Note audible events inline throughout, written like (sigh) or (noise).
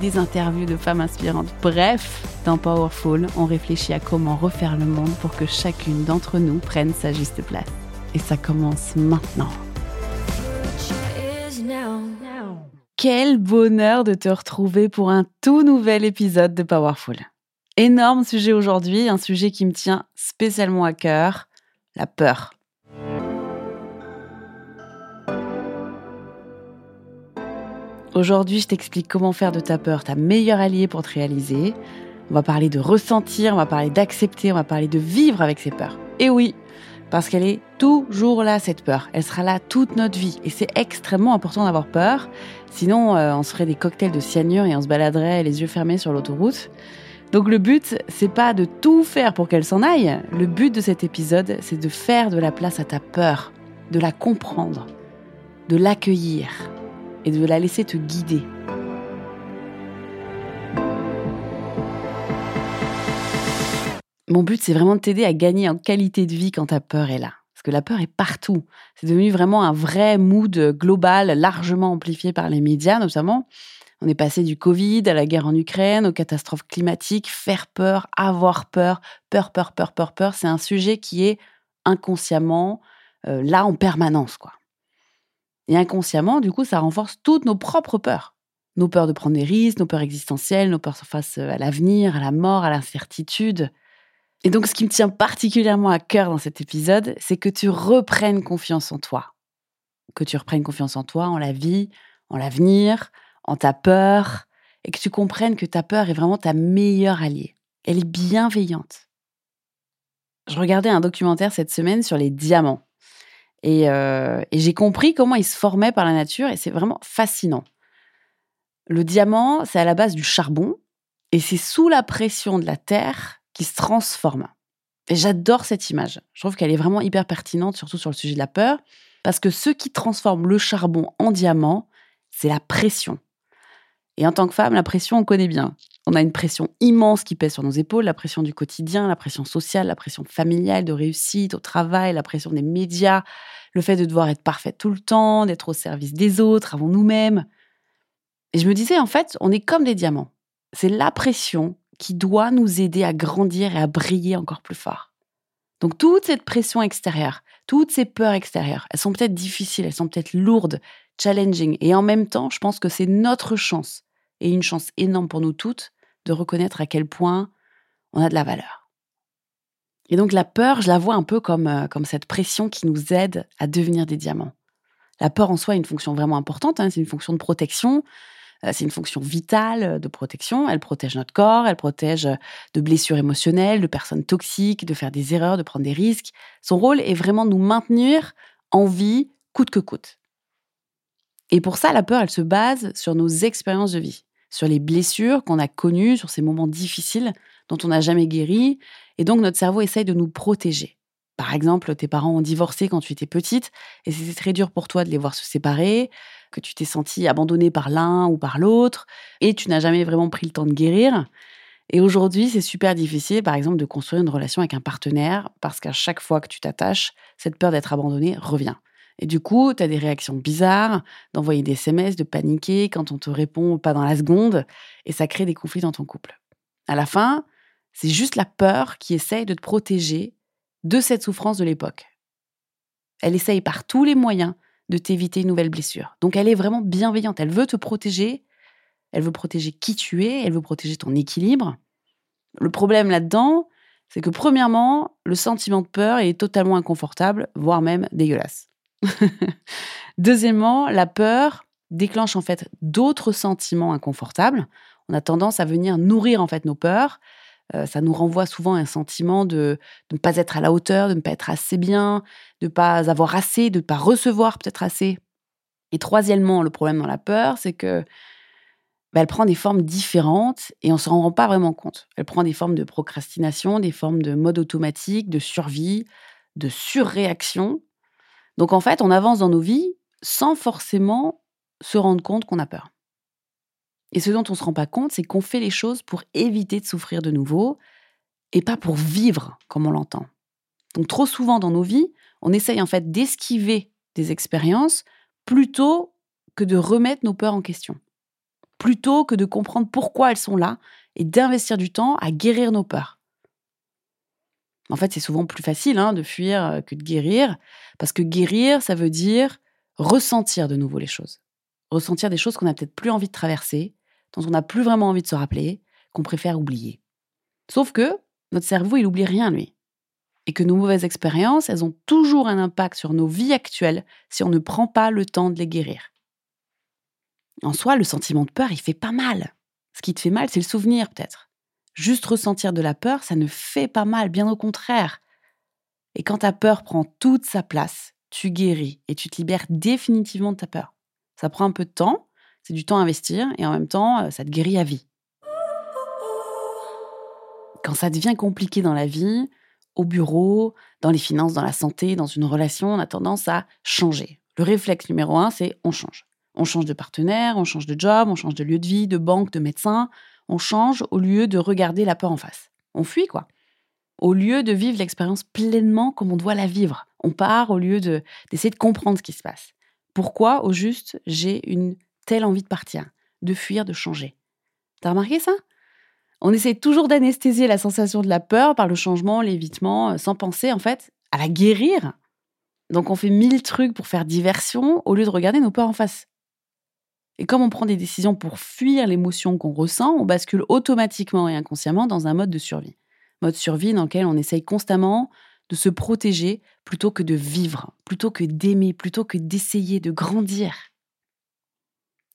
des interviews de femmes inspirantes. Bref, dans Powerful, on réfléchit à comment refaire le monde pour que chacune d'entre nous prenne sa juste place. Et ça commence maintenant. Quel bonheur de te retrouver pour un tout nouvel épisode de Powerful. Énorme sujet aujourd'hui, un sujet qui me tient spécialement à cœur, la peur. Aujourd'hui, je t'explique comment faire de ta peur ta meilleure alliée pour te réaliser. On va parler de ressentir, on va parler d'accepter, on va parler de vivre avec ses peurs. Et oui, parce qu'elle est toujours là, cette peur. Elle sera là toute notre vie. Et c'est extrêmement important d'avoir peur. Sinon, euh, on se ferait des cocktails de cyanure et on se baladerait les yeux fermés sur l'autoroute. Donc le but, c'est pas de tout faire pour qu'elle s'en aille. Le but de cet épisode, c'est de faire de la place à ta peur, de la comprendre, de l'accueillir, et de la laisser te guider. Mon but, c'est vraiment de t'aider à gagner en qualité de vie quand ta peur est là. Parce que la peur est partout. C'est devenu vraiment un vrai mood global, largement amplifié par les médias notamment. On est passé du Covid à la guerre en Ukraine, aux catastrophes climatiques, faire peur, avoir peur, peur, peur, peur, peur, peur. C'est un sujet qui est inconsciemment euh, là en permanence, quoi. Et inconsciemment, du coup, ça renforce toutes nos propres peurs. Nos peurs de prendre des risques, nos peurs existentielles, nos peurs face à l'avenir, à la mort, à l'incertitude. Et donc, ce qui me tient particulièrement à cœur dans cet épisode, c'est que tu reprennes confiance en toi. Que tu reprennes confiance en toi, en la vie, en l'avenir, en ta peur, et que tu comprennes que ta peur est vraiment ta meilleure alliée. Elle est bienveillante. Je regardais un documentaire cette semaine sur les diamants. Euh, et, j'ai compris comment il se formait par la nature et c'est vraiment fascinant. Le diamant, c'est à la base du charbon et c'est sous la pression de la terre qu'il se transforme. Et j'adore cette image. Je trouve qu'elle est vraiment hyper pertinente, surtout sur le sujet de la peur, parce que ce qui transforme le charbon en diamant, c'est la pression. Et en tant que femme, la pression, on connaît bien. On a une pression immense qui pèse sur nos épaules, la pression du quotidien, la pression sociale, la pression familiale, de réussite au travail, la pression des médias, le fait de devoir être parfaite tout le temps, d'être au service des autres, avant nous-mêmes. Et je me disais, en fait, on est comme des diamants. C'est la pression qui doit nous aider à grandir et à briller encore plus fort. Donc toute cette pression extérieure, toutes ces peurs extérieures, elles sont peut-être difficiles, elles sont peut-être lourdes, challenging, et en même temps, je pense que c'est notre chance, et une chance énorme pour nous toutes, de reconnaître à quel point on a de la valeur. Et donc la peur, je la vois un peu comme, euh, comme cette pression qui nous aide à devenir des diamants. La peur en soi a une fonction vraiment importante, hein, c'est une fonction de protection, euh, c'est une fonction vitale euh, de protection. Elle protège notre corps, elle protège de blessures émotionnelles, de personnes toxiques, de faire des erreurs, de prendre des risques. Son rôle est vraiment de nous maintenir en vie coûte que coûte. Et pour ça, la peur, elle se base sur nos expériences de vie sur les blessures qu'on a connues, sur ces moments difficiles dont on n'a jamais guéri. Et donc, notre cerveau essaye de nous protéger. Par exemple, tes parents ont divorcé quand tu étais petite et c'était très dur pour toi de les voir se séparer, que tu t'es senti abandonné par l'un ou par l'autre et tu n'as jamais vraiment pris le temps de guérir. Et aujourd'hui, c'est super difficile, par exemple, de construire une relation avec un partenaire parce qu'à chaque fois que tu t'attaches, cette peur d'être abandonné revient. Et du coup, tu as des réactions bizarres, d'envoyer des SMS, de paniquer quand on te répond pas dans la seconde, et ça crée des conflits dans ton couple. À la fin, c'est juste la peur qui essaye de te protéger de cette souffrance de l'époque. Elle essaye par tous les moyens de t'éviter une nouvelle blessure. Donc elle est vraiment bienveillante, elle veut te protéger, elle veut protéger qui tu es, elle veut protéger ton équilibre. Le problème là-dedans, c'est que premièrement, le sentiment de peur est totalement inconfortable, voire même dégueulasse. (laughs) Deuxièmement, la peur, déclenche en fait d'autres sentiments inconfortables. On a tendance à venir nourrir en fait nos peurs. Euh, ça nous renvoie souvent à un sentiment de, ne pas être à la hauteur, de ne pas être assez bien, de ne pas avoir assez, de ne pas recevoir peut-être assez. Et troisièmement, le problème dans la peur, c'est que bah, elle prend des formes différentes et on ne s'en rend pas vraiment compte. Elle prend des formes de procrastination, des formes de mode automatique, de survie, de surréaction. Donc en fait, on avance dans nos vies sans forcément se rendre compte qu'on a peur. Et ce dont on ne se rend pas compte, c'est qu'on fait les choses pour éviter de souffrir de nouveau et pas pour vivre comme on l'entend. Donc trop souvent dans nos vies, on essaye en fait d'esquiver des expériences plutôt que de remettre nos peurs en question. Plutôt que de comprendre pourquoi elles sont là et d'investir du temps à guérir nos peurs. En fait, c'est souvent plus facile hein, de fuir euh, que de guérir, parce que guérir, ça veut dire ressentir de nouveau les choses ressentir des choses qu'on n'a peut-être plus envie de traverser, dont on n'a plus vraiment envie de se rappeler, qu'on préfère oublier. Sauf que notre cerveau, il oublie rien, lui. Et que nos mauvaises expériences, elles ont toujours un impact sur nos vies actuelles si on ne prend pas le temps de les guérir. En soi, le sentiment de peur, il fait pas mal. Ce qui te fait mal, c'est le souvenir, peut-être. Juste ressentir de la peur, ça ne fait pas mal, bien au contraire. Et quand ta peur prend toute sa place, tu guéris et tu te libères définitivement de ta peur. Ça prend un peu de temps, c'est du temps à investir et en même temps, euh, ça te guérit à vie. Quand ça devient compliqué dans la vie, au bureau, dans les finances, dans la santé, dans une relation, on a tendance à changer. Le réflexe numéro un, c'est on change. On change de partenaire, on change de job, on change de lieu de vie, de banque, de médecin. On change au lieu de regarder la peur en face. On fuit, quoi. Au lieu de vivre l'expérience pleinement comme on doit la vivre. On part au lieu d'essayer de comprendre ce qui se passe. Pourquoi, au juste, j'ai une telle envie de partir, de fuir, de changer? T'as remarqué ça? On essaie toujours d'anesthésier la sensation de la peur par le changement, l'évitement, euh, sans penser en fait à la guérir. Donc on fait mille trucs pour faire diversion au lieu de regarder nos peurs en face. Et comme on prend des décisions pour fuir l'émotion qu'on ressent, on bascule automatiquement et inconsciemment dans un mode de survie. Mode survie dans lequel on essaye constamment de se protéger plutôt que de vivre, plutôt que d'aimer, plutôt que d'essayer de grandir.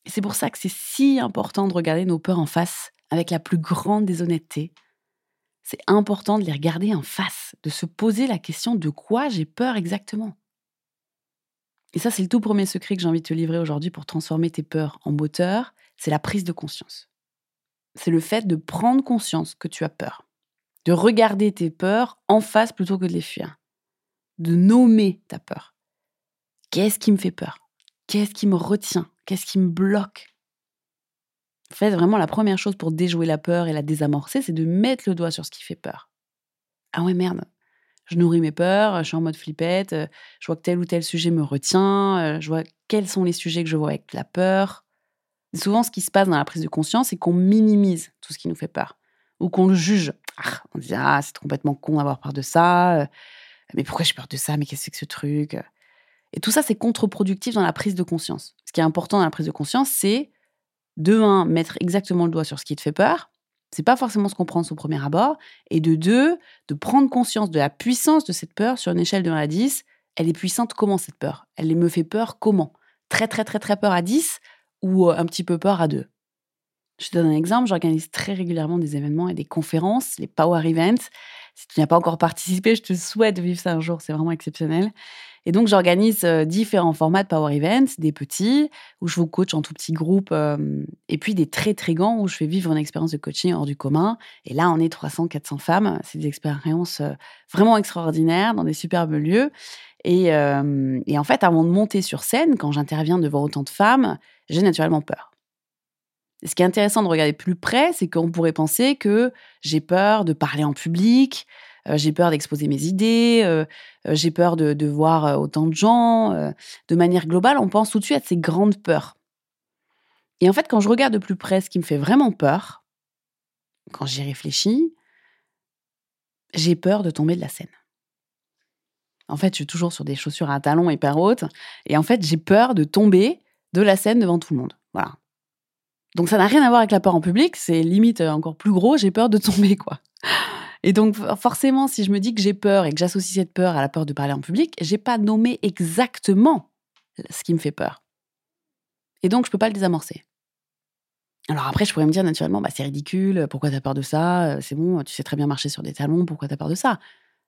C'est pour ça que c'est si important de regarder nos peurs en face avec la plus grande des honnêtetés. C'est important de les regarder en face, de se poser la question de quoi j'ai peur exactement. Et ça, c'est le tout premier secret que j'ai envie de te livrer aujourd'hui pour transformer tes peurs en moteur, c'est la prise de conscience. C'est le fait de prendre conscience que tu as peur. De regarder tes peurs en face plutôt que de les fuir, de nommer ta peur. Qu'est-ce qui me fait peur? Qu'est-ce qui me retient? Qu'est-ce qui me bloque? En fait, vraiment, la première chose pour déjouer la peur et la désamorcer, c'est de mettre le doigt sur ce qui fait peur. Ah ouais, merde, je nourris mes peurs, je suis en mode flippette, je vois que tel ou tel sujet me retient, je vois quels sont les sujets que je vois avec la peur. souvent, ce qui se passe dans la prise de conscience, c'est qu'on minimise tout ce qui nous fait peur ou qu'on le juge. Ah, on dit ah c'est complètement con d'avoir peur de ça. Euh, mais pourquoi j'ai peur de ça Mais qu'est-ce que c'est que ce truc Et tout ça c'est contre-productif dans la prise de conscience. Ce qui est important dans la prise de conscience, c'est de un mettre exactement le doigt sur ce qui te fait peur. C'est pas forcément ce qu'on prend au premier abord. Et de deux, de prendre conscience de la puissance de cette peur sur une échelle de 1 à 10. Elle est puissante comment cette peur? Elle me fait peur comment? Très très très très peur à 10 ou euh, un petit peu peur à 2 je te donne un exemple, j'organise très régulièrement des événements et des conférences, les Power Events. Si tu n'as pas encore participé, je te souhaite de vivre ça un jour, c'est vraiment exceptionnel. Et donc, j'organise euh, différents formats de Power Events, des petits, où je vous coach en tout petit groupe, et puis des très, très grands, où je fais vivre une expérience de coaching hors du commun. Et là, on est 300, 400 femmes. C'est des expériences vraiment extraordinaires dans des superbes lieux. Et, et en fait, avant de monter sur scène, quand j'interviens devant autant de femmes, j'ai naturellement peur ce qui est intéressant de regarder plus près, c'est qu'on pourrait penser que j'ai peur de parler en public, j'ai peur d'exposer mes idées, euh, euh, j'ai peur de, voir autant de gens. de manière globale, on pense tout de suite à ces grandes peurs. Et en fait, quand je regarde de plus près ce qui me fait vraiment peur, quand j'y réfléchis, j'ai peur de tomber de la scène. En fait, je suis toujours sur des chaussures à talons hyper hautes. Et en fait, j'ai peur de tomber de la scène devant tout le monde. Voilà. Donc ça n'a rien à voir avec la peur en public, c'est limite euh, encore plus gros, j'ai peur de tomber quoi. Et donc forcément, si je me dis que j'ai peur et que j'associe cette peur à la peur de parler en public, j'ai pas nommé exactement ce qui me fait peur. Et donc, je peux pas le désamorcer. Alors après, je pourrais me dire naturellement, bah, c'est ridicule, pourquoi tu as peur de ça? C'est bon, tu sais très bien marcher sur des talons, pourquoi tu as peur de ça?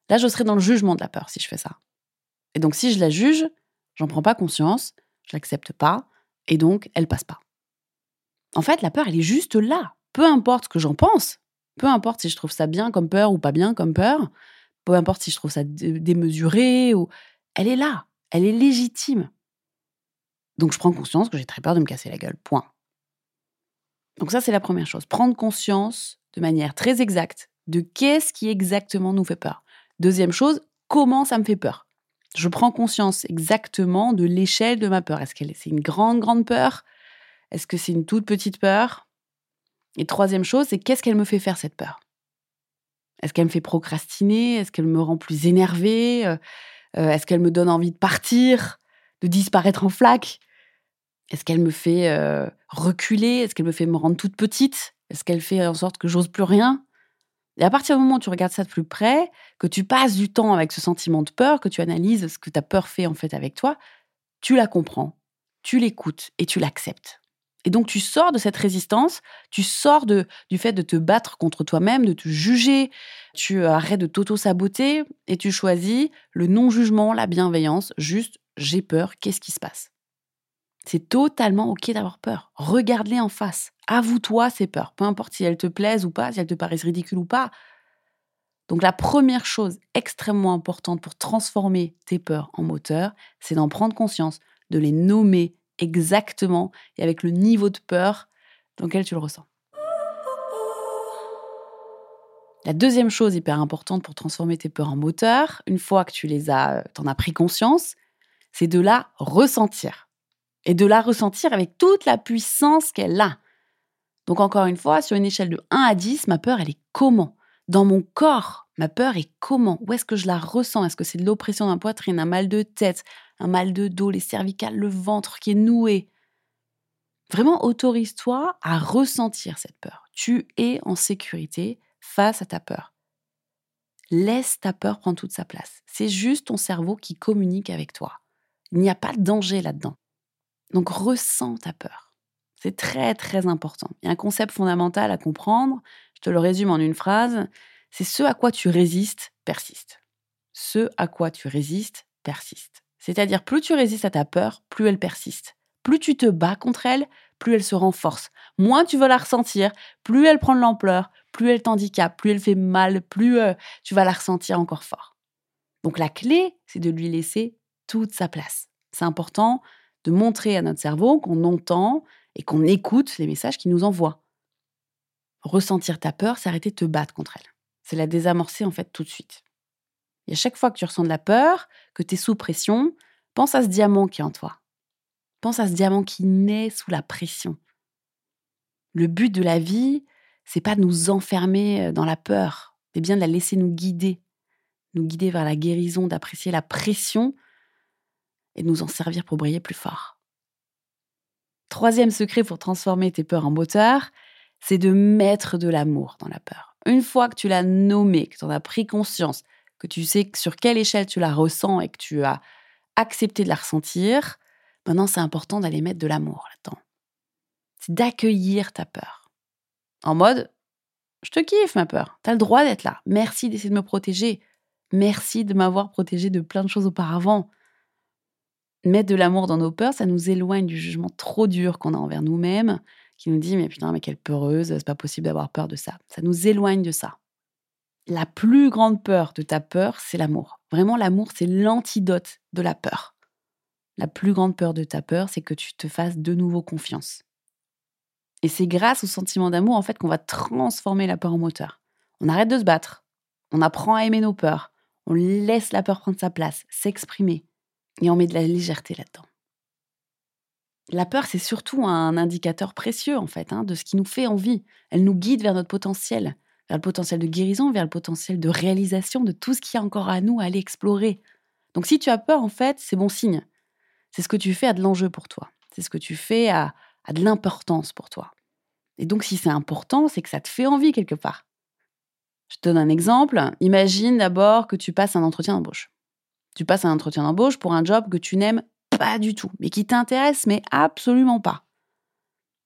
Là, je serais dans le jugement de la peur si je fais ça. Et donc, si je la juge, j'en prends pas conscience, je l'accepte pas, et donc, elle passe pas. En fait, la peur, elle est juste là. Peu importe ce que j'en pense, peu importe si je trouve ça bien comme peur ou pas bien comme peur, peu importe si je trouve ça démesuré ou elle est là, elle est légitime. Donc je prends conscience que j'ai très peur de me casser la gueule. Point. Donc ça c'est la première chose, prendre conscience de manière très exacte de qu'est-ce qui exactement nous fait peur. Deuxième chose, comment ça me fait peur. Je prends conscience exactement de l'échelle de ma peur. Est-ce que c'est une grande grande peur? Est-ce que c'est une toute petite peur? Et troisième chose, c'est qu'est-ce qu'elle me fait faire cette peur? Est-ce qu'elle me fait procrastiner? Est-ce qu'elle me rend plus énervée? Euh, euh, Est-ce qu'elle me donne envie de partir, de disparaître en flaque? Est-ce qu'elle me fait euh, reculer? Est-ce qu'elle me fait me rendre toute petite? Est-ce qu'elle fait en sorte que j'ose plus rien? Et à partir du moment où tu regardes ça de plus près, que tu passes du temps avec ce sentiment de peur, que tu analyses ce que ta peur fait en fait avec toi, tu la comprends, tu l'écoutes et tu l'acceptes. Et donc tu sors de cette résistance, tu sors de, du fait de te battre contre toi-même, de te juger, tu arrêtes de t'auto-saboter et tu choisis le non-jugement, la bienveillance, juste j'ai peur, qu'est-ce qui se passe? C'est totalement ok d'avoir peur. Regarde-les en face. Avoue-toi ces peurs, peu importe si elles te plaisent ou pas, si elles te paraissent ridicules ou pas. Donc la première chose extrêmement importante pour transformer tes peurs en moteur, c'est d'en prendre conscience, de les nommer exactement et avec le niveau de peur dans lequel tu le ressens. La deuxième chose hyper importante pour transformer tes peurs en moteur, une fois que tu les as, t'en as pris conscience, c'est de la ressentir. Et de la ressentir avec toute la puissance qu'elle a. Donc encore une fois, sur une échelle de 1 à 10, ma peur, elle est comment? Dans mon corps, ma peur est comment? Où est-ce que je la ressens? Est-ce que c'est de l'oppression la poitrine, un mal de tête, un mal de dos, les cervicales, le ventre qui est noué. Vraiment, autorise-toi à ressentir cette peur. Tu es en sécurité face à ta peur. Laisse ta peur prendre toute sa place. C'est juste ton cerveau qui communique avec toi. Il n'y a pas de danger là-dedans. Donc ressens ta peur. C'est très très important. Il y a un concept fondamental à comprendre. Je te le résume en une phrase. C'est ce à quoi tu résistes persiste. Ce à quoi tu résistes persiste. C'est-à-dire, plus tu résistes à ta peur, plus elle persiste. Plus tu te bats contre elle, plus elle se renforce. Moins tu veux la ressentir, plus elle prend de l'ampleur, plus elle t'handicape, plus elle fait mal, plus euh, tu vas la ressentir encore fort. Donc la clé, c'est de lui laisser toute sa place. C'est important de montrer à notre cerveau qu'on entend et qu'on écoute les messages qu'il nous envoie. Ressentir ta peur, c'est arrêter de te battre contre elle. C'est la désamorcer en fait tout de suite. Et à chaque fois que tu ressens de la peur, que tu es sous pression, pense à ce diamant qui est en toi. Pense à ce diamant qui naît sous la pression. Le but de la vie, c'est pas de nous enfermer euh, dans la peur, c'est bien de la laisser nous guider, nous guider vers la guérison, d'apprécier la pression et de nous en servir pour briller plus fort. Troisième secret pour transformer tes peurs en moteur, c'est de mettre de l'amour dans la peur. Une fois que tu l'as nommé, que tu en as pris conscience, que tu sais sur quelle échelle tu la ressens et que tu as accepté de la ressentir, maintenant c'est important d'aller mettre de l'amour là-dedans. C'est d'accueillir ta peur. En mode, je te kiffe ma peur, tu as le droit d'être là. Merci d'essayer de me protéger. Merci de m'avoir protégé de plein de choses auparavant. Mettre de l'amour dans nos peurs, ça nous éloigne du jugement trop dur qu'on a envers nous-mêmes, qui nous dit mais putain, mais quelle peureuse, c'est pas possible d'avoir peur de ça. Ça nous éloigne de ça la plus grande peur de ta peur, c'est l'amour. Vraiment, l'amour, c'est l'antidote de la peur. La plus grande peur de ta peur, c'est que tu te fasses de nouveau confiance. Et c'est grâce au sentiment d'amour, en fait, qu'on va transformer la peur en moteur. On arrête de se battre. On apprend à aimer nos peurs. On laisse la peur prendre sa place, s'exprimer. Et on met de la légèreté là-dedans. La peur, c'est surtout un indicateur précieux, en fait, hein, de ce qui nous fait envie. Elle nous guide vers notre potentiel vers le potentiel de guérison, vers le potentiel de réalisation de tout ce qu'il y a encore à nous à aller explorer. Donc si tu as peur, en fait, c'est bon signe. C'est ce que tu fais à de l'enjeu pour toi. C'est ce que tu fais à, de l'importance pour toi. Et donc si c'est important, c'est que ça te fait envie quelque part. Je te donne un exemple. Imagine d'abord que tu passes un entretien d'embauche. Tu passes un entretien d'embauche pour un job que tu n'aimes pas du tout, mais qui t'intéresse, mais absolument pas.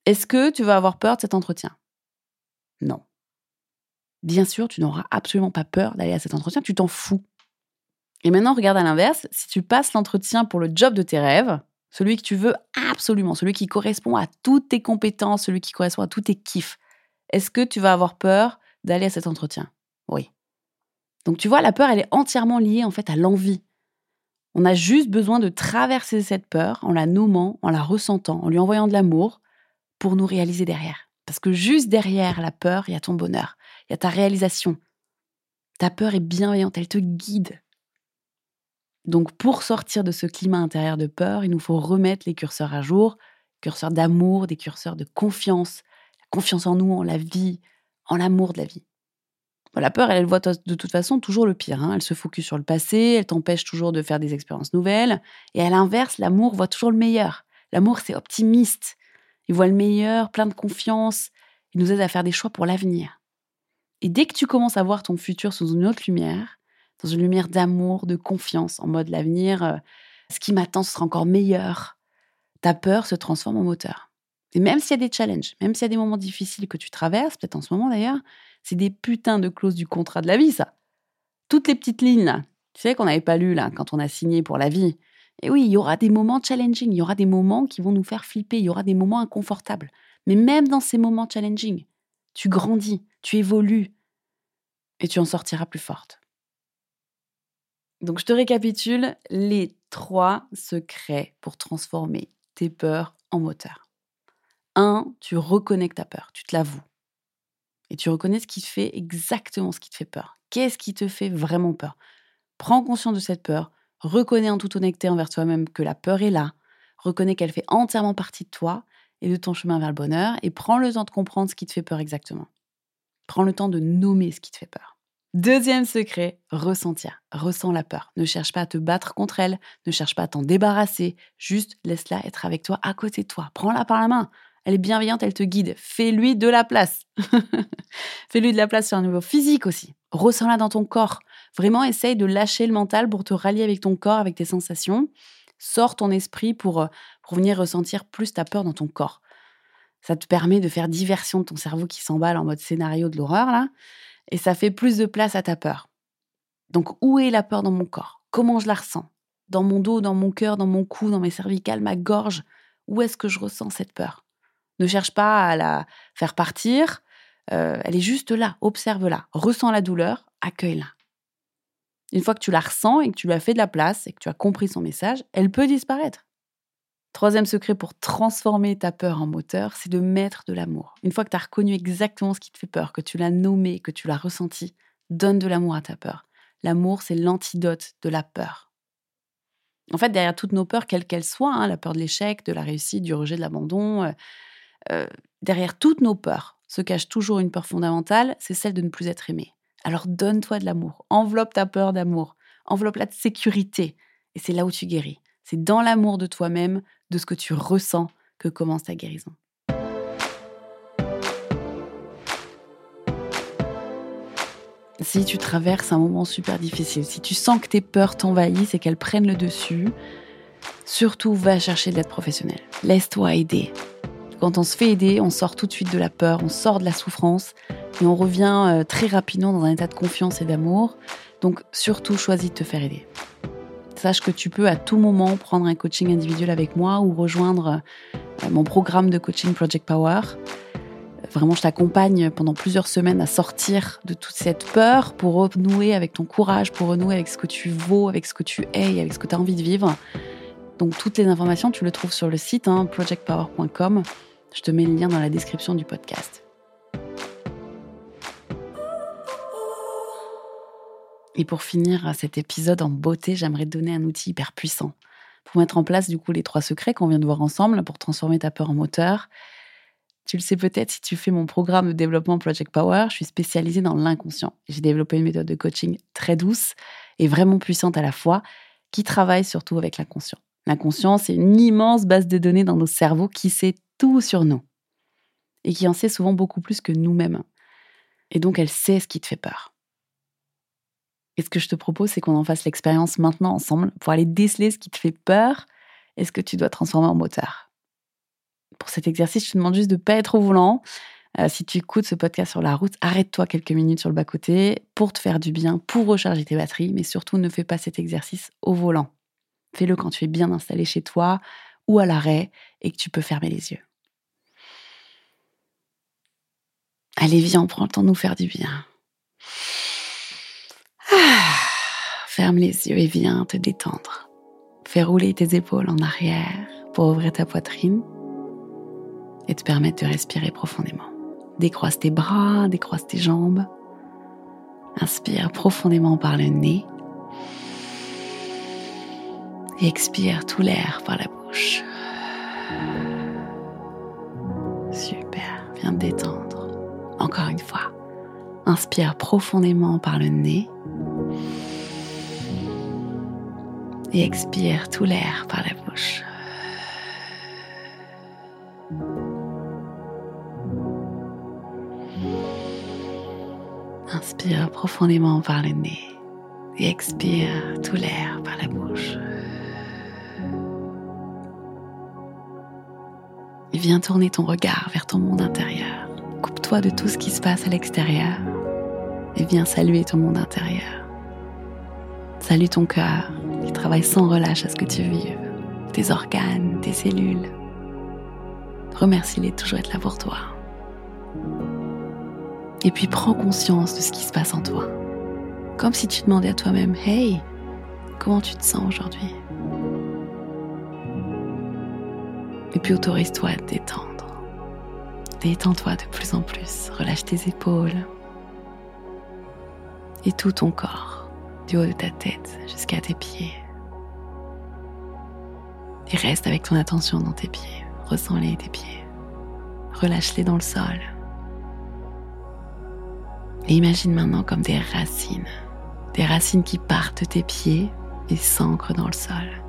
Est-ce que tu vas avoir peur de cet entretien? Non. Bien sûr, tu n'auras absolument pas peur d'aller à cet entretien, tu t'en fous. Et maintenant, regarde à l'inverse, si tu passes l'entretien pour le job de tes rêves, celui que tu veux absolument, celui qui correspond à toutes tes compétences, celui qui correspond à tous tes kiffs, est-ce que tu vas avoir peur d'aller à cet entretien? Oui. Donc tu vois, la peur, elle est entièrement liée en fait à l'envie. On a juste besoin de traverser cette peur en la nommant, en la ressentant, en lui envoyant de l'amour pour nous réaliser derrière. Parce que juste derrière la peur, il y a ton bonheur, il y a ta réalisation. Ta peur est bienveillante, elle te guide. Donc pour sortir de ce climat intérieur de peur, il nous faut remettre les curseurs à jour, curseurs d'amour, des curseurs de confiance, la confiance en nous, en la vie, en l'amour de la vie. La peur, elle, voit de toute façon toujours le pire. Hein. Elle se focus sur le passé, elle t'empêche toujours de faire des expériences nouvelles. Et à l'inverse, l'amour voit toujours le meilleur. L'amour, c'est optimiste. Il voit le meilleur, plein de confiance. Il nous aide à faire des choix pour l'avenir. Et dès que tu commences à voir ton futur sous une autre lumière, dans une lumière d'amour, de confiance, en mode l'avenir, euh, ce qui m'attend sera encore meilleur. Ta peur se transforme en moteur. Et même s'il y a des challenges, même s'il y a des moments difficiles que tu traverses, peut-être en ce moment d'ailleurs, c'est des putains de clauses du contrat de la vie, ça. Toutes les petites lignes, tu sais qu'on n'avait pas lu là quand on a signé pour la vie. Et oui, il y aura des moments challenging, il y aura des moments qui vont nous faire flipper, il y aura des moments inconfortables. Mais même dans ces moments challenging, tu grandis, tu évolues et tu en sortiras plus forte. Donc, je te récapitule les trois secrets pour transformer tes peurs en moteur. Un, tu reconnais ta peur, tu te l'avoues. Et tu reconnais ce qui te fait exactement ce qui te fait peur. Qu'est-ce qui te fait vraiment peur? Prends conscience de cette peur, reconnais en toute honnêteté envers toi-même que la peur est là, reconnais qu'elle fait entièrement partie de toi et de ton chemin vers le bonheur, et prends le temps de comprendre ce qui te fait peur exactement. Prends le temps de nommer ce qui te fait peur. Deuxième secret, ressentir. Ressens la peur. Ne cherche pas à te battre contre elle, ne cherche pas à t'en débarrasser, juste laisse-la être avec toi, à côté de toi. Prends-la par la main. Elle est bienveillante, elle te guide. Fais-lui de la place. (laughs) Fais-lui de la place sur un niveau physique aussi. Ressens-la dans ton corps. Vraiment, essaye de lâcher le mental pour te rallier avec ton corps, avec tes sensations. Sors ton esprit pour, euh, pour venir ressentir plus ta peur dans ton corps. Ça te permet de faire diversion de ton cerveau qui s'emballe en mode scénario de l'horreur, là et ça fait plus de place à ta peur. Donc où est la peur dans mon corps? Comment je la ressens? Dans mon dos, dans mon cœur, dans mon cou, dans mes cervicales, ma gorge Où est-ce que je ressens cette peur? Ne cherche pas à la faire partir, euh, elle est juste là, observe-la, ressens la douleur, accueille-la. Une fois que tu la ressens et que tu lui as fait de la place et que tu as compris son message, elle peut disparaître. Troisième secret pour transformer ta peur en moteur, c'est de mettre de l'amour. Une fois que tu as reconnu exactement ce qui te fait peur, que tu l'as nommé, que tu l'as ressenti, donne de l'amour à ta peur. L'amour, c'est l'antidote de la peur. En fait, derrière toutes nos peurs, quelles qu'elles soient, hein, la peur de l'échec, de la réussite, du rejet, de l'abandon, euh, euh, derrière toutes nos peurs se cache toujours une peur fondamentale, c'est celle de ne plus être aimé. Alors donne-toi de l'amour, enveloppe ta peur d'amour, enveloppe-la de sécurité, et c'est là où tu guéris. C'est dans l'amour de toi-même, de ce que tu ressens, que commence ta guérison. Si tu traverses un moment super difficile, si tu sens que tes peurs t'envahissent et qu'elles prennent le dessus, surtout va chercher de l'aide professionnelle. Laisse-toi aider. Quand on se fait aider, on sort tout de suite de la peur, on sort de la souffrance et on revient euh, très rapidement dans un état de confiance et d'amour. Donc surtout choisis de te faire aider. Sache que tu peux à tout moment prendre un coaching individuel avec moi ou rejoindre euh, mon programme de coaching Project Power. Vraiment, je t'accompagne pendant plusieurs semaines à sortir de toute cette peur pour renouer avec ton courage, pour renouer avec ce que tu vaux, avec ce que tu es et avec ce que tu as envie de vivre. Donc, toutes les informations, tu le trouves sur le site hein, projectpower.com. Je te mets le lien dans la description du podcast. Et pour finir cet épisode en beauté, j'aimerais te donner un outil hyper puissant pour mettre en place du coup les trois secrets qu'on vient de voir ensemble pour transformer ta peur en moteur. Tu le sais peut-être si tu fais mon programme de développement Project Power, je suis spécialisée dans l'inconscient. J'ai développé une méthode de coaching très douce et vraiment puissante à la fois qui travaille surtout avec l'inconscient. L'inconscient, c'est une immense base de données dans nos cerveaux qui sait tout sur nous et qui en sait souvent beaucoup plus que nous-mêmes. Et donc elle sait ce qui te fait peur. Et ce que je te propose, c'est qu'on en fasse l'expérience maintenant ensemble pour aller déceler ce qui te fait peur est-ce que tu dois transformer en moteur Pour cet exercice, je te demande juste de ne pas être au volant. Euh, si tu écoutes ce podcast sur la route, arrête-toi quelques minutes sur le bas-côté pour te faire du bien, pour recharger tes batteries, mais surtout ne fais pas cet exercice au volant. Fais-le quand tu es bien installé chez toi ou à l'arrêt et que tu peux fermer les yeux. Allez, viens, prends le temps de nous faire du bien. Ferme les yeux et viens te détendre. Fais rouler tes épaules en arrière pour ouvrir ta poitrine et te permettre de respirer profondément. Décroise tes bras, décroise tes jambes. Inspire profondément par le nez. Et expire tout l'air par la bouche. Super, viens te détendre. Encore une fois. Inspire profondément par le nez. Et expire tout l'air par la bouche. Inspire profondément par le nez et expire tout l'air par la bouche. Et viens tourner ton regard vers ton monde intérieur. Coupe-toi de tout ce qui se passe à l'extérieur et viens saluer ton monde intérieur. Salue ton cœur qui travaille sans relâche à ce que tu vives, tes organes, tes cellules. Remercie-les toujours être là pour toi. Et puis prends conscience de ce qui se passe en toi. Comme si tu demandais à toi-même, Hey, comment tu te sens aujourd'hui? Et puis autorise-toi à te détendre. Détends-toi de plus en plus. Relâche tes épaules. Et tout ton corps, du haut de ta tête jusqu'à tes pieds. Et reste avec ton attention dans tes pieds. Ressens-les tes pieds. Relâche-les dans le sol. Et imagine maintenant comme des racines, des racines qui partent de tes pieds et s'ancrent dans le sol.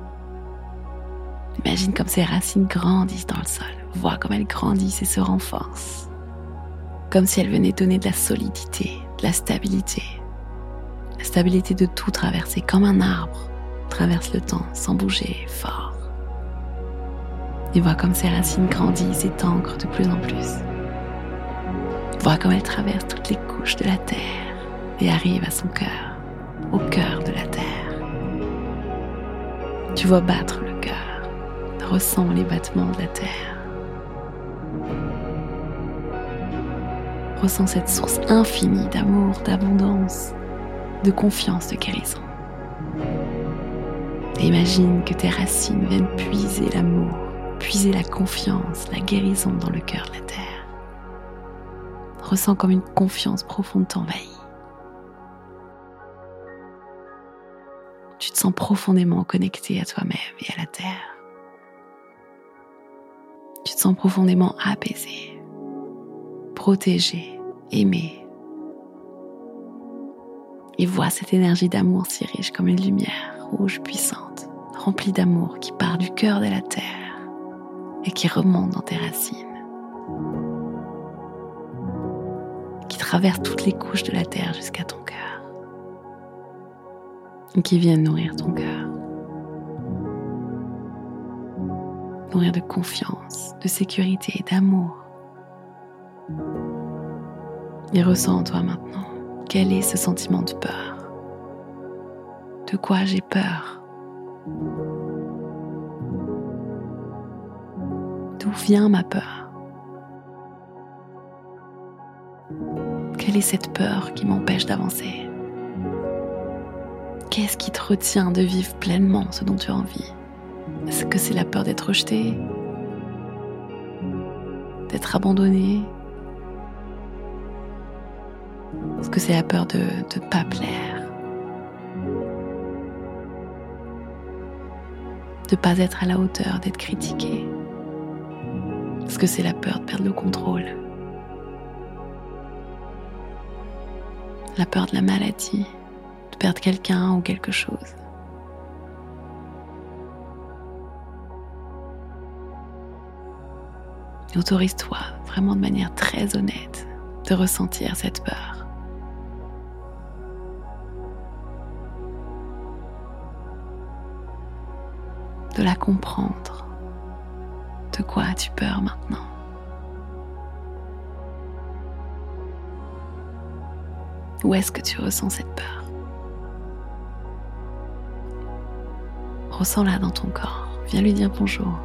Imagine comme ces racines grandissent dans le sol. Vois comme elles grandissent et se renforcent. Comme si elles venaient donner de la solidité, de la stabilité. La stabilité de tout traverser, comme un arbre traverse le temps sans bouger fort. Et vois comme ces racines grandissent et t'ancrent de plus en plus. Vois comme elles traversent toutes les couches de la terre et arrivent à son cœur, au cœur de la terre. Tu vois battre le cœur, ressens les battements de la terre. Ressens cette source infinie d'amour, d'abondance, de confiance, de guérison. Imagine que tes racines viennent puiser l'amour, puiser la confiance, la guérison dans le cœur de la terre. Ressens comme une confiance profonde t'envahit. Tu te sens profondément connecté à toi-même et à la terre. Tu te sens profondément apaisé, protégé, aimé. Et vois cette énergie d'amour si riche comme une lumière rouge puissante, remplie d'amour qui part du cœur de la terre et qui remonte dans tes racines. traverse toutes les couches de la terre jusqu'à ton cœur, et qui viennent nourrir ton cœur, nourrir de confiance, de sécurité, d'amour. Et ressens en toi maintenant quel est ce sentiment de peur. De quoi j'ai peur. D'où vient ma peur? Quelle est cette peur qui m'empêche d'avancer? Qu'est-ce qui te retient de vivre pleinement ce dont tu as envie? Est-ce que c'est la peur d'être rejeté? D'être abandonné? Est-ce que c'est la peur de ne pas plaire De ne pas être à la hauteur, d'être critiqué Est-ce que c'est la peur de perdre le contrôle la peur de la maladie, de perdre quelqu'un ou quelque chose. Autorise-toi vraiment de manière très honnête de ressentir cette peur. De la comprendre. De quoi as-tu peur maintenant? Où est-ce que tu ressens cette peur? Ressens-la dans ton corps. Viens lui dire bonjour.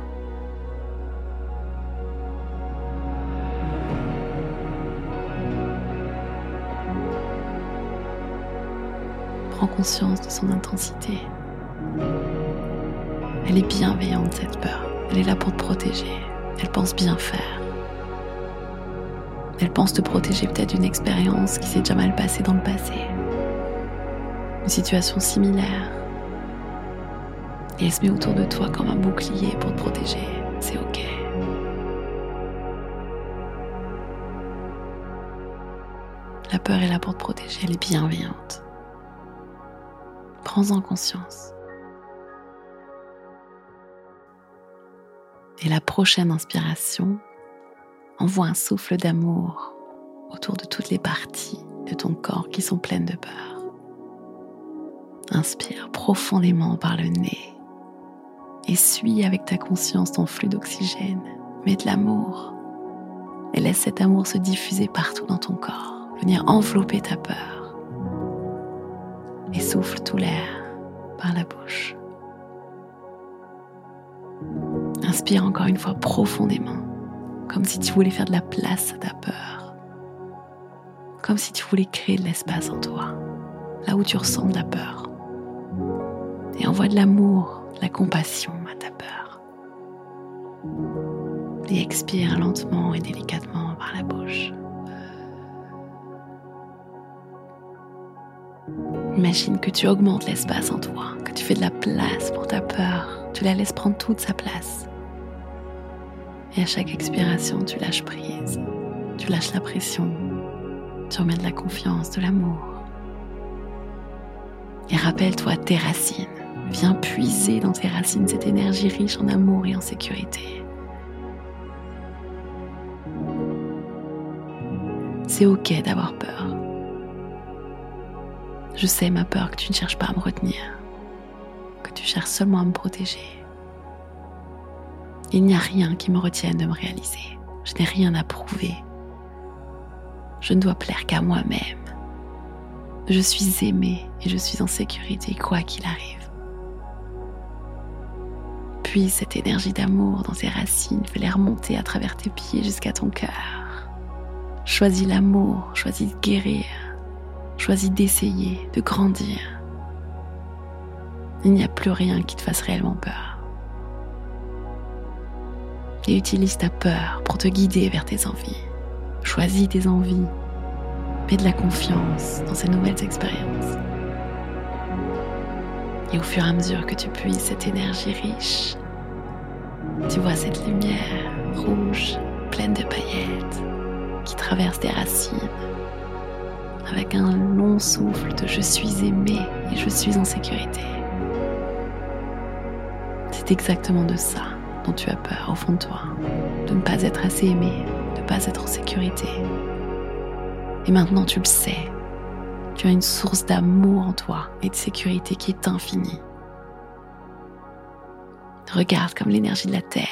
Prends conscience de son intensité. Elle est bienveillante, cette peur. Elle est là pour te protéger. Elle pense bien faire. Elle pense te protéger peut-être d'une expérience qui s'est déjà mal passée dans le passé. Une situation similaire. Et elle se met autour de toi comme un bouclier pour te protéger. C'est ok. La peur est là pour te protéger, elle est bienveillante. Prends-en conscience. Et la prochaine inspiration, envoie un souffle d'amour autour de toutes les parties de ton corps qui sont pleines de peur. Inspire profondément par le nez et suis avec ta conscience ton flux d'oxygène. Mets de l'amour et laisse cet amour se diffuser partout dans ton corps, venir envelopper ta peur. Et souffle tout l'air par la bouche. Inspire encore une fois profondément, comme si tu voulais faire de la place à ta peur, comme si tu voulais créer de l'espace en toi, là où tu ressens de la peur. Et envoie de l'amour, de la compassion à ta peur. Et expire lentement et délicatement par la bouche. Imagine que tu augmentes l'espace en toi, que tu fais de la place pour ta peur, tu la laisses prendre toute sa place. Et à chaque expiration, tu lâches prise, tu lâches la pression, tu remets de la confiance, de l'amour. Et rappelle-toi tes racines. Viens puiser dans tes racines cette énergie riche en amour et en sécurité. C'est ok d'avoir peur. Je sais ma peur que tu ne cherches pas à me retenir, que tu cherches seulement à me protéger. Il n'y a rien qui me retienne de me réaliser. Je n'ai rien à prouver. Je ne dois plaire qu'à moi-même. Je suis aimée et je suis en sécurité quoi qu'il arrive. Puis cette énergie d'amour dans tes racines, fais-les remonter à travers tes pieds jusqu'à ton cœur. Choisis l'amour, choisis de guérir, choisis d'essayer, de grandir. Il n'y a plus rien qui te fasse réellement peur et utilise ta peur pour te guider vers tes envies. Choisis tes envies. Mets de la confiance dans ces nouvelles expériences. Et au fur et à mesure que tu puises cette énergie riche, tu vois cette lumière rouge, pleine de paillettes, qui traverse tes racines, avec un long souffle de je suis aimé et je suis en sécurité. C'est exactement de ça dont tu as peur au fond de toi, de ne pas être assez aimé, de ne pas être en sécurité. Et maintenant tu le sais, tu as une source d'amour en toi et de sécurité qui est infinie. Regarde comme l'énergie de la terre,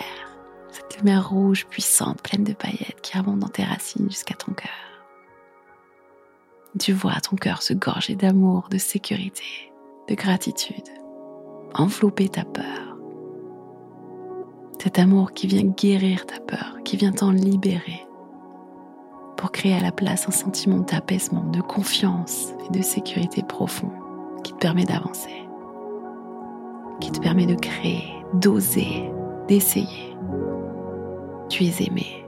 cette lumière rouge puissante, pleine de paillettes qui remonte dans tes racines jusqu'à ton cœur. Tu vois ton cœur se gorger d'amour, de sécurité, de gratitude, envelopper ta peur cet amour qui vient guérir ta peur, qui vient t'en libérer, pour créer à la place un sentiment d'apaisement, de confiance et de sécurité profond qui te permet d'avancer, qui te permet de créer, d'oser, d'essayer. Tu es aimé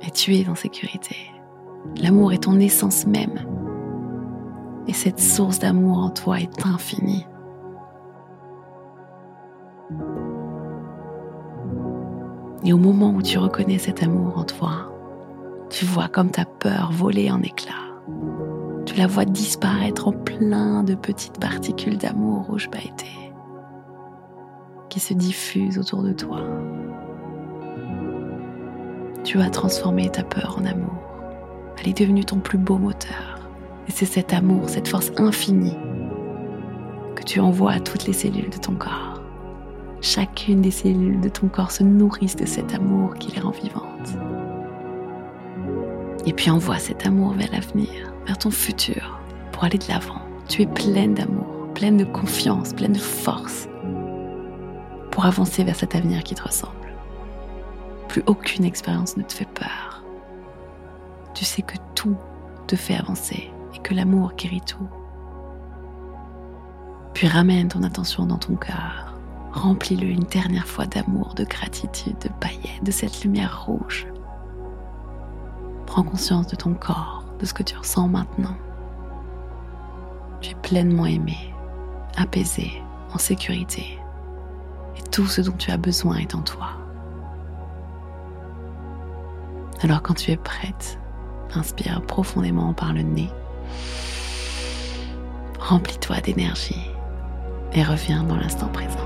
et tu es en sécurité. L'amour est ton essence même. Et cette source d'amour en toi est infinie. Et au moment où tu reconnais cet amour en toi, tu vois comme ta peur voler en éclats. Tu la vois disparaître en plein de petites particules d'amour rouge pailleté qui se diffusent autour de toi. Tu as transformé ta peur en amour. Elle est devenue ton plus beau moteur. Et c'est cet amour, cette force infinie que tu envoies à toutes les cellules de ton corps chacune des cellules de ton corps se nourrissent de cet amour qui les rend vivantes. Et puis envoie cet amour vers l'avenir, vers ton futur, pour aller de l'avant. Tu es pleine d'amour, pleine de confiance, pleine de force, pour avancer vers cet avenir qui te ressemble. Plus aucune expérience ne te fait peur. Tu sais que tout te fait avancer et que l'amour guérit tout. Puis ramène ton attention dans ton cœur. Remplis-le une dernière fois d'amour, de gratitude, de paillettes, de cette lumière rouge. Prends conscience de ton corps, de ce que tu ressens maintenant. Tu es pleinement aimé, apaisé, en sécurité. Et tout ce dont tu as besoin est en toi. Alors quand tu es prête, inspire profondément par le nez. Remplis-toi d'énergie et reviens dans l'instant présent.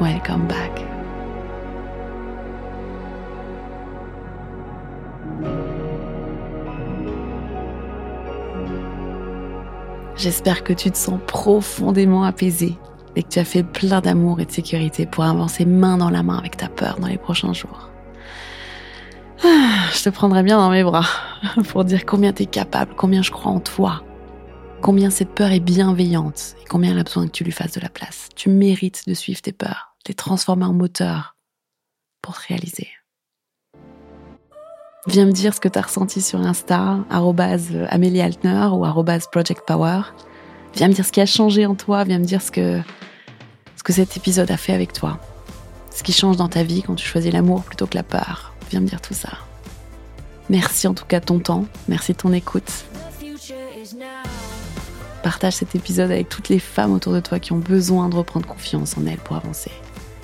Welcome back. J'espère que tu te sens profondément apaisé et que tu as fait plein d'amour et de sécurité pour avancer main dans la main avec ta peur dans les prochains jours. Ah, je te prendrai bien dans mes bras (laughs) pour dire combien tu es capable, combien je crois en toi, combien cette peur est bienveillante et combien elle a besoin que tu lui fasses de la place. Tu mérites de suivre tes peurs, les transformer en moteur pour te réaliser. Viens me dire ce que tu as ressenti sur Insta, Amélie Altner ou Project Power. Viens me dire ce qui a changé en toi, viens me dire ce que, ce que cet épisode a fait avec toi. Ce qui change dans ta vie quand tu choisis l'amour plutôt que la peur. Viens me dire tout ça. Merci en tout cas de ton temps, merci de ton écoute. Partage cet épisode avec toutes les femmes autour de toi qui ont besoin de reprendre confiance en elles pour avancer,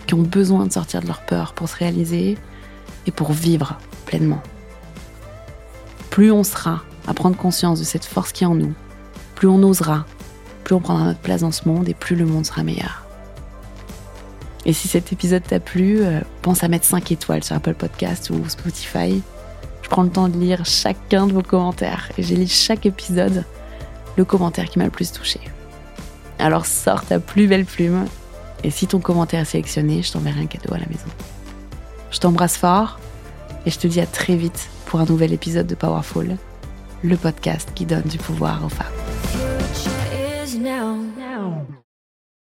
qui ont besoin de sortir de leur peur pour se réaliser et pour vivre pleinement. Plus on sera à prendre conscience de cette force qui est en nous, plus on osera plus on prendra notre place dans ce monde et plus le monde sera meilleur. Et si cet épisode t'a plu, euh, pense à mettre 5 étoiles sur Apple Podcast ou Spotify. Je prends le temps de lire chacun de vos commentaires et j'ai lu chaque épisode le commentaire qui m'a le plus touché. Alors sors ta plus belle plume et si ton commentaire est sélectionné, je t'enverrai un cadeau à la maison. Je t'embrasse fort et je te dis à très vite pour un nouvel épisode de Powerful, le podcast qui donne du pouvoir aux femmes.